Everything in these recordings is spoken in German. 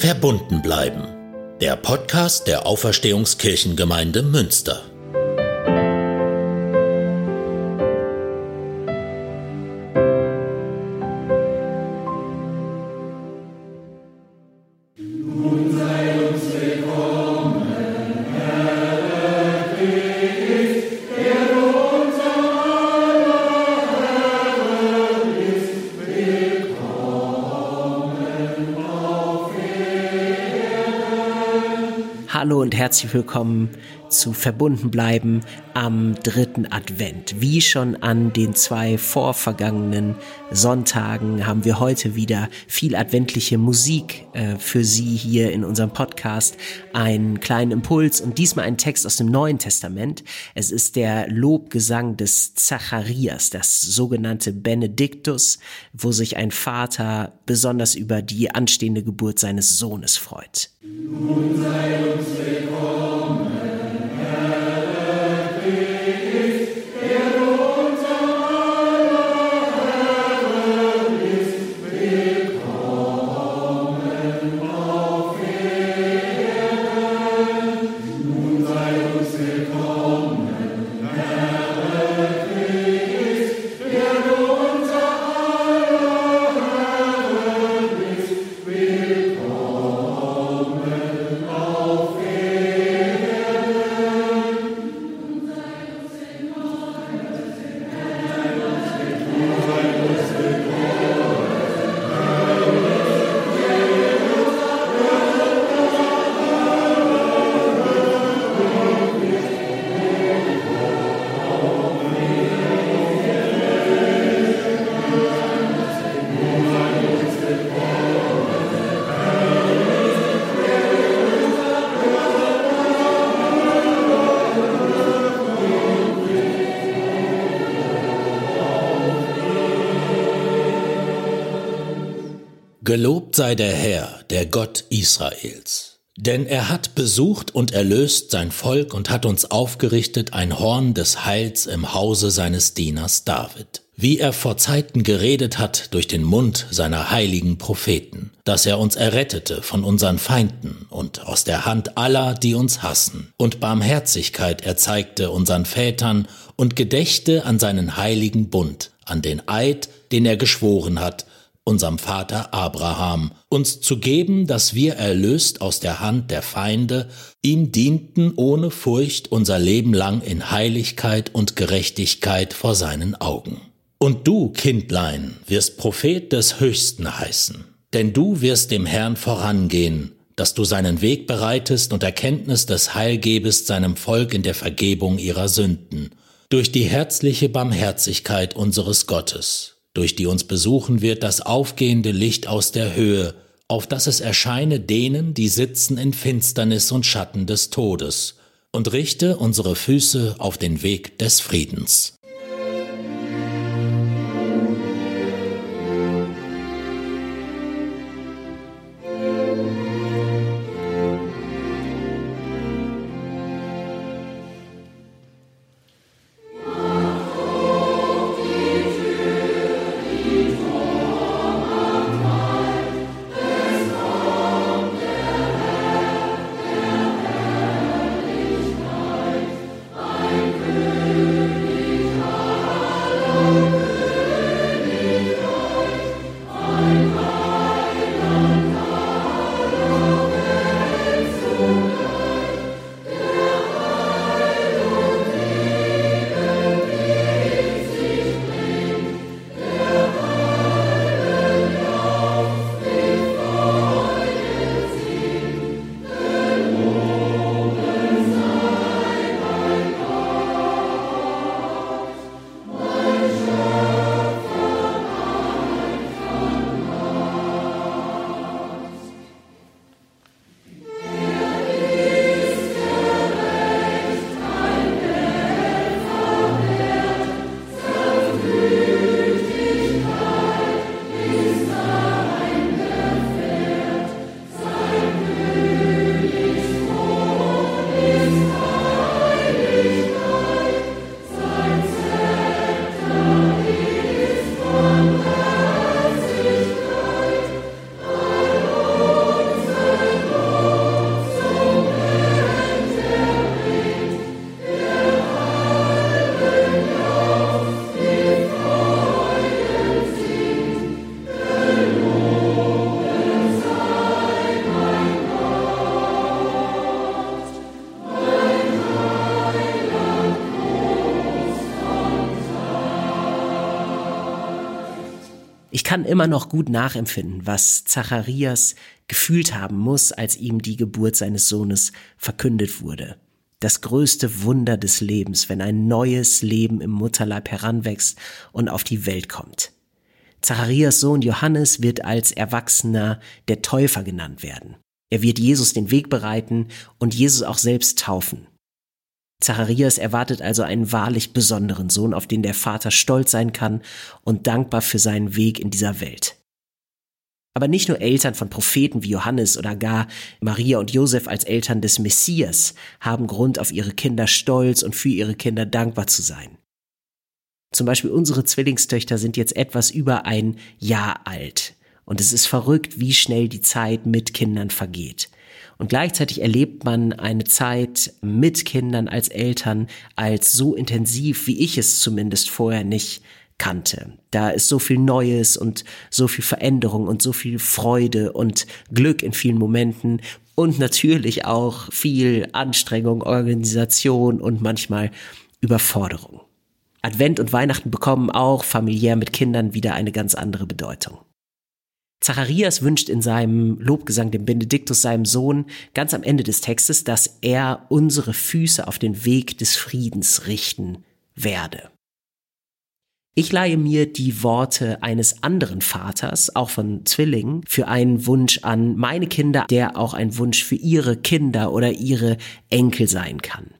Verbunden bleiben. Der Podcast der Auferstehungskirchengemeinde Münster. Hallo und herzlich willkommen zu Verbunden bleiben am dritten Advent. Wie schon an den zwei vorvergangenen Sonntagen haben wir heute wieder viel adventliche Musik äh, für Sie hier in unserem Podcast. Einen kleinen Impuls und diesmal ein Text aus dem Neuen Testament. Es ist der Lobgesang des Zacharias, das sogenannte Benediktus, wo sich ein Vater besonders über die anstehende Geburt seines Sohnes freut. Nun sei uns willkommen. Gelobt sei der Herr, der Gott Israels. Denn er hat besucht und erlöst sein Volk und hat uns aufgerichtet ein Horn des Heils im Hause seines Dieners David. Wie er vor Zeiten geredet hat durch den Mund seiner heiligen Propheten, dass er uns errettete von unseren Feinden und aus der Hand aller, die uns hassen, und Barmherzigkeit erzeigte unseren Vätern und gedächte an seinen heiligen Bund, an den Eid, den er geschworen hat, unserem Vater Abraham, uns zu geben, dass wir erlöst aus der Hand der Feinde, ihm dienten ohne Furcht unser Leben lang in Heiligkeit und Gerechtigkeit vor seinen Augen. Und du, Kindlein, wirst Prophet des Höchsten heißen, denn du wirst dem Herrn vorangehen, dass du seinen Weg bereitest und Erkenntnis des Heil gebest seinem Volk in der Vergebung ihrer Sünden, durch die herzliche Barmherzigkeit unseres Gottes durch die uns besuchen wird das aufgehende Licht aus der Höhe, auf das es erscheine denen, die sitzen in Finsternis und Schatten des Todes, und richte unsere Füße auf den Weg des Friedens. Ich kann immer noch gut nachempfinden, was Zacharias gefühlt haben muss, als ihm die Geburt seines Sohnes verkündet wurde. Das größte Wunder des Lebens, wenn ein neues Leben im Mutterleib heranwächst und auf die Welt kommt. Zacharias Sohn Johannes wird als Erwachsener der Täufer genannt werden. Er wird Jesus den Weg bereiten und Jesus auch selbst taufen. Zacharias erwartet also einen wahrlich besonderen Sohn, auf den der Vater stolz sein kann und dankbar für seinen Weg in dieser Welt. Aber nicht nur Eltern von Propheten wie Johannes oder gar Maria und Josef als Eltern des Messias haben Grund, auf ihre Kinder stolz und für ihre Kinder dankbar zu sein. Zum Beispiel unsere Zwillingstöchter sind jetzt etwas über ein Jahr alt. Und es ist verrückt, wie schnell die Zeit mit Kindern vergeht. Und gleichzeitig erlebt man eine Zeit mit Kindern als Eltern als so intensiv, wie ich es zumindest vorher nicht kannte. Da ist so viel Neues und so viel Veränderung und so viel Freude und Glück in vielen Momenten und natürlich auch viel Anstrengung, Organisation und manchmal Überforderung. Advent und Weihnachten bekommen auch familiär mit Kindern wieder eine ganz andere Bedeutung. Zacharias wünscht in seinem Lobgesang dem Benediktus, seinem Sohn, ganz am Ende des Textes, dass er unsere Füße auf den Weg des Friedens richten werde. Ich leihe mir die Worte eines anderen Vaters, auch von Zwillingen, für einen Wunsch an meine Kinder, der auch ein Wunsch für ihre Kinder oder ihre Enkel sein kann.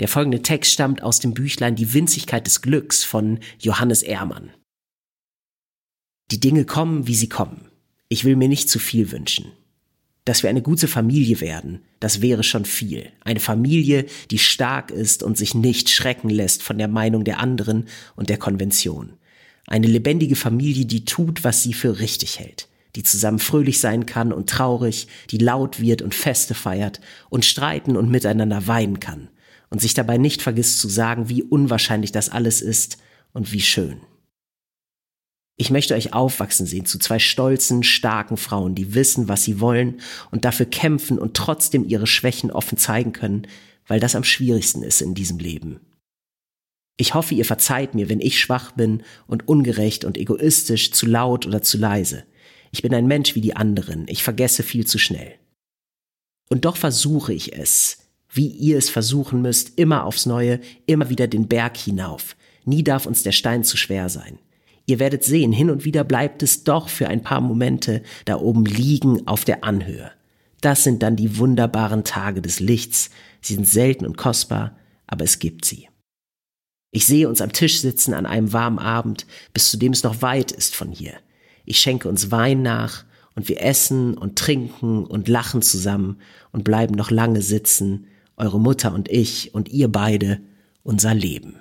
Der folgende Text stammt aus dem Büchlein Die Winzigkeit des Glücks von Johannes Ehrmann. Die Dinge kommen, wie sie kommen. Ich will mir nicht zu viel wünschen. Dass wir eine gute Familie werden, das wäre schon viel. Eine Familie, die stark ist und sich nicht schrecken lässt von der Meinung der anderen und der Konvention. Eine lebendige Familie, die tut, was sie für richtig hält, die zusammen fröhlich sein kann und traurig, die laut wird und Feste feiert und streiten und miteinander weinen kann und sich dabei nicht vergisst zu sagen, wie unwahrscheinlich das alles ist und wie schön. Ich möchte euch aufwachsen sehen zu zwei stolzen, starken Frauen, die wissen, was sie wollen und dafür kämpfen und trotzdem ihre Schwächen offen zeigen können, weil das am schwierigsten ist in diesem Leben. Ich hoffe, ihr verzeiht mir, wenn ich schwach bin und ungerecht und egoistisch, zu laut oder zu leise. Ich bin ein Mensch wie die anderen, ich vergesse viel zu schnell. Und doch versuche ich es, wie ihr es versuchen müsst, immer aufs Neue, immer wieder den Berg hinauf. Nie darf uns der Stein zu schwer sein. Ihr werdet sehen, hin und wieder bleibt es doch für ein paar Momente da oben liegen auf der Anhöhe. Das sind dann die wunderbaren Tage des Lichts. Sie sind selten und kostbar, aber es gibt sie. Ich sehe uns am Tisch sitzen an einem warmen Abend, bis zu dem es noch weit ist von hier. Ich schenke uns Wein nach und wir essen und trinken und lachen zusammen und bleiben noch lange sitzen, eure Mutter und ich und ihr beide, unser Leben.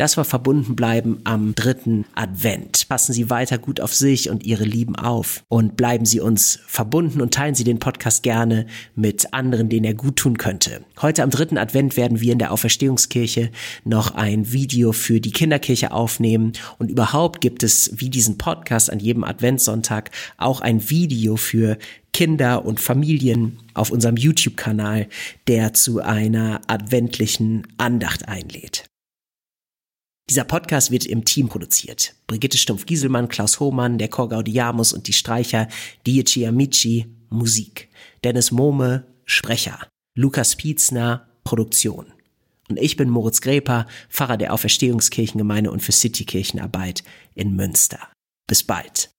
Das war verbunden bleiben am dritten Advent. Passen Sie weiter gut auf sich und Ihre Lieben auf und bleiben Sie uns verbunden und teilen Sie den Podcast gerne mit anderen, denen er gut tun könnte. Heute am dritten Advent werden wir in der Auferstehungskirche noch ein Video für die Kinderkirche aufnehmen und überhaupt gibt es wie diesen Podcast an jedem Adventssonntag auch ein Video für Kinder und Familien auf unserem YouTube-Kanal, der zu einer adventlichen Andacht einlädt. Dieser Podcast wird im Team produziert. Brigitte Stumpf-Gieselmann, Klaus Hohmann, der Chor Gaudiamus und die Streicher, Dieci Amici, Musik. Dennis Mohme, Sprecher. Lukas Pietzner, Produktion. Und ich bin Moritz Greper, Pfarrer der Auferstehungskirchengemeinde und für Citykirchenarbeit in Münster. Bis bald.